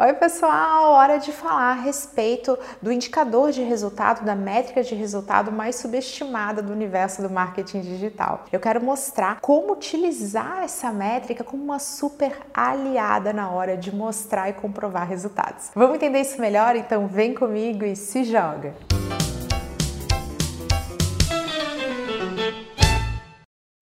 Oi, pessoal! Hora de falar a respeito do indicador de resultado, da métrica de resultado mais subestimada do universo do marketing digital. Eu quero mostrar como utilizar essa métrica como uma super aliada na hora de mostrar e comprovar resultados. Vamos entender isso melhor? Então vem comigo e se joga!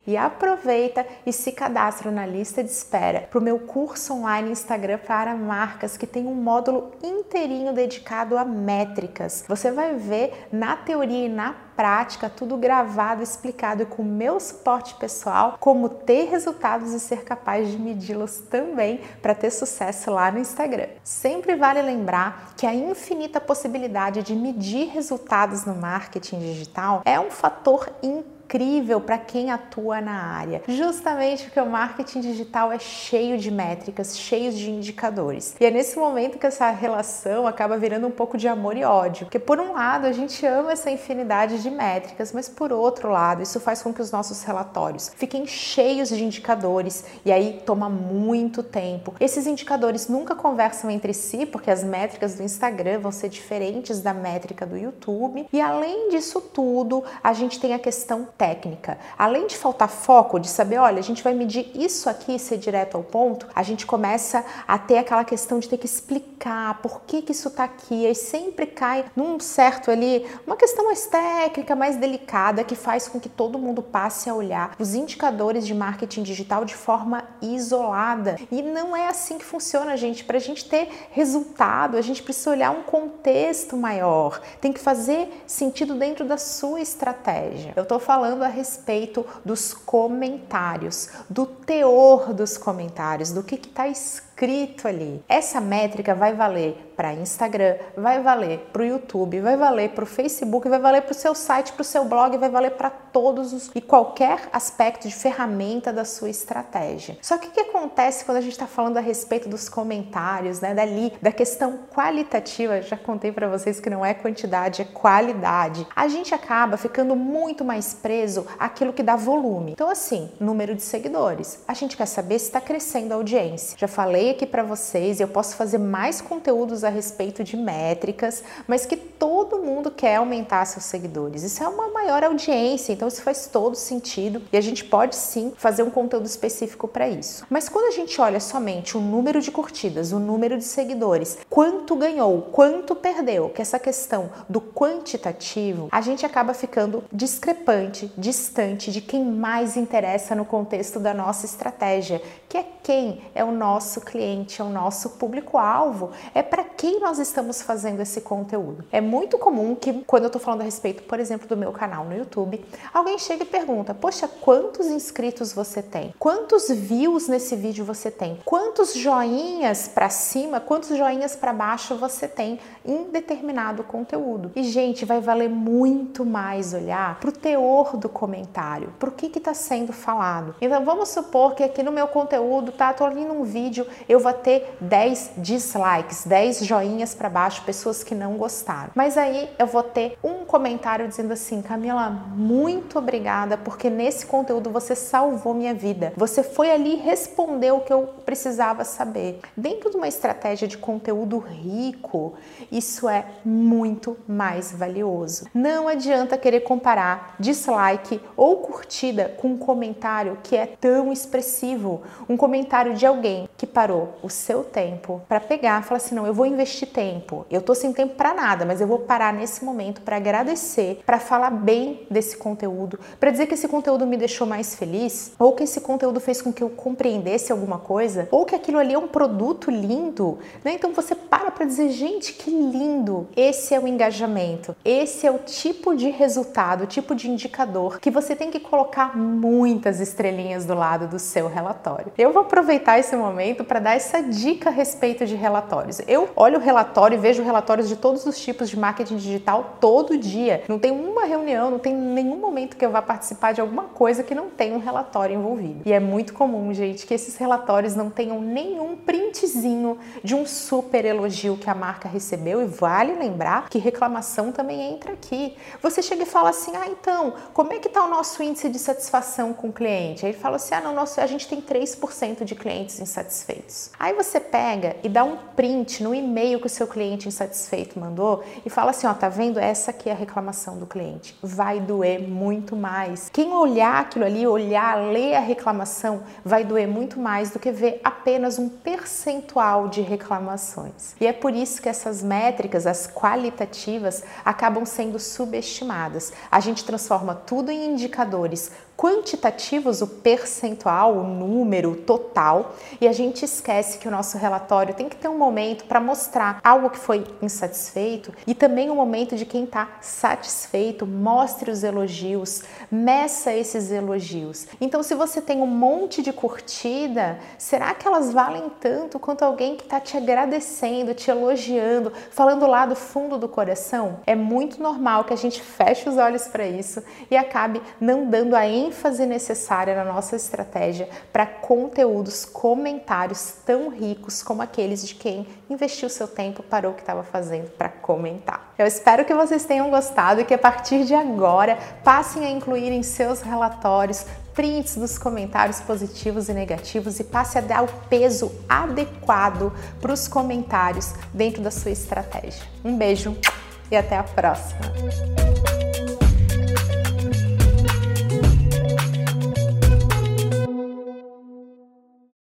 E aproveita e se cadastra na lista de espera para o meu curso online Instagram para marcas que tem um módulo inteirinho dedicado a métricas. Você vai ver na teoria e na prática tudo gravado, explicado com o meu suporte pessoal como ter resultados e ser capaz de medi-los também para ter sucesso lá no Instagram. Sempre vale lembrar que a infinita possibilidade de medir resultados no marketing digital é um fator incrível incrível para quem atua na área, justamente porque o marketing digital é cheio de métricas, cheio de indicadores. E é nesse momento que essa relação acaba virando um pouco de amor e ódio, porque por um lado a gente ama essa infinidade de métricas, mas por outro lado isso faz com que os nossos relatórios fiquem cheios de indicadores e aí toma muito tempo. Esses indicadores nunca conversam entre si, porque as métricas do Instagram vão ser diferentes da métrica do YouTube. E além disso tudo, a gente tem a questão técnica. Além de faltar foco, de saber, olha, a gente vai medir isso aqui e ser direto ao ponto, a gente começa a ter aquela questão de ter que explicar por que, que isso está aqui, e sempre cai num certo ali, uma questão mais técnica, mais delicada, que faz com que todo mundo passe a olhar os indicadores de marketing digital de forma isolada. E não é assim que funciona, gente. Para a gente ter resultado, a gente precisa olhar um contexto maior, tem que fazer sentido dentro da sua estratégia. Eu estou falando falando a respeito dos comentários, do teor dos comentários, do que está escrito ali. Essa métrica vai valer para Instagram, vai valer para o YouTube, vai valer para o Facebook, vai valer para o seu site, para o seu blog, vai valer para todos os e qualquer aspecto de ferramenta da sua estratégia. Só que o que acontece quando a gente está falando a respeito dos comentários, né, dali, da questão qualitativa, já contei para vocês que não é quantidade, é qualidade. A gente acaba ficando muito mais preso àquilo que dá volume. Então, assim, número de seguidores. A gente quer saber se está crescendo a audiência. Já falei aqui para vocês, eu posso fazer mais conteúdos a respeito de métricas, mas que todo mundo quer aumentar seus seguidores. Isso é uma maior audiência, então isso faz todo sentido e a gente pode sim fazer um conteúdo específico para isso. Mas quando a gente olha somente o número de curtidas, o número de seguidores, quanto ganhou, quanto perdeu, que essa questão do quantitativo, a gente acaba ficando discrepante, distante de quem mais interessa no contexto da nossa estratégia, que é quem é o nosso cliente, é o nosso público-alvo, é para quem nós estamos fazendo esse conteúdo. É muito comum que, quando eu estou falando a respeito, por exemplo, do meu canal no YouTube, alguém chega e pergunta: Poxa, quantos inscritos você tem? Quantos views nesse vídeo você tem? Quantos joinhas para cima, quantos joinhas para baixo você tem em determinado conteúdo? E, gente, vai valer muito mais olhar para o teor do comentário, para o que está sendo falado. Então, vamos supor que aqui no meu conteúdo, tá? Tô ali num vídeo, eu vou ter 10 dislikes, 10 joinhas para baixo, pessoas que não gostaram. Mas aí eu vou ter um comentário dizendo assim: Camila, muito obrigada, porque nesse conteúdo você salvou minha vida. Você foi ali e respondeu o que eu precisava saber. Dentro de uma estratégia de conteúdo rico, isso é muito mais valioso. Não adianta querer comparar dislike ou curtida com um comentário que é tão expressivo, um comentário de alguém que parou o seu tempo para pegar, falar assim: "Não, eu vou investir tempo. Eu tô sem tempo para nada, mas eu vou parar nesse momento para agradecer, para falar bem desse conteúdo, para dizer que esse conteúdo me deixou mais feliz, ou que esse conteúdo fez com que eu compreendesse alguma coisa, ou que aquilo ali é um produto lindo, né? Então você para para dizer, gente, que lindo. Esse é o engajamento. Esse é o tipo de resultado, tipo de indicador que você tem que colocar muitas estrelinhas do lado do seu relatório. Eu vou aproveitar esse momento para dar essa dica a respeito de relatórios. Eu olho o relatório e vejo relatórios de todos os tipos de marketing digital todo dia. Não tem uma reunião, não tem nenhum momento que eu vá participar de alguma coisa que não tenha um relatório envolvido. E é muito comum, gente, que esses relatórios não tenham nenhum printzinho de um super elogio que a marca recebeu. E vale lembrar que reclamação também entra aqui. Você chega e fala assim: ah, então, como é que está o nosso índice de satisfação com o cliente? Aí ele fala assim: ah, não, nosso, a gente tem 3%. 2% de clientes insatisfeitos. Aí você pega e dá um print no e-mail que o seu cliente insatisfeito mandou e fala assim, ó, tá vendo? Essa aqui é a reclamação do cliente. Vai doer muito mais. Quem olhar aquilo ali, olhar, ler a reclamação, vai doer muito mais do que ver apenas um percentual de reclamações. E é por isso que essas métricas, as qualitativas, acabam sendo subestimadas. A gente transforma tudo em indicadores quantitativos, o percentual, o número, o total, e a gente esquece que o nosso relatório tem que ter um momento para mostrar algo que foi insatisfeito e também um momento de quem está satisfeito, mostre os elogios, meça esses elogios. Então, se você tem um monte de curtida, será que elas valem tanto quanto alguém que está te agradecendo, te elogiando, falando lá do fundo do coração? É muito normal que a gente feche os olhos para isso e acabe não dando a ênfase necessária na nossa estratégia para conteúdos, comentários tão ricos como aqueles de quem investiu seu tempo, parou o que estava fazendo para comentar. Eu espero que vocês tenham gostado e que a partir de agora passem a incluir em seus relatórios prints dos comentários positivos e negativos e passe a dar o peso adequado para os comentários dentro da sua estratégia. Um beijo e até a próxima!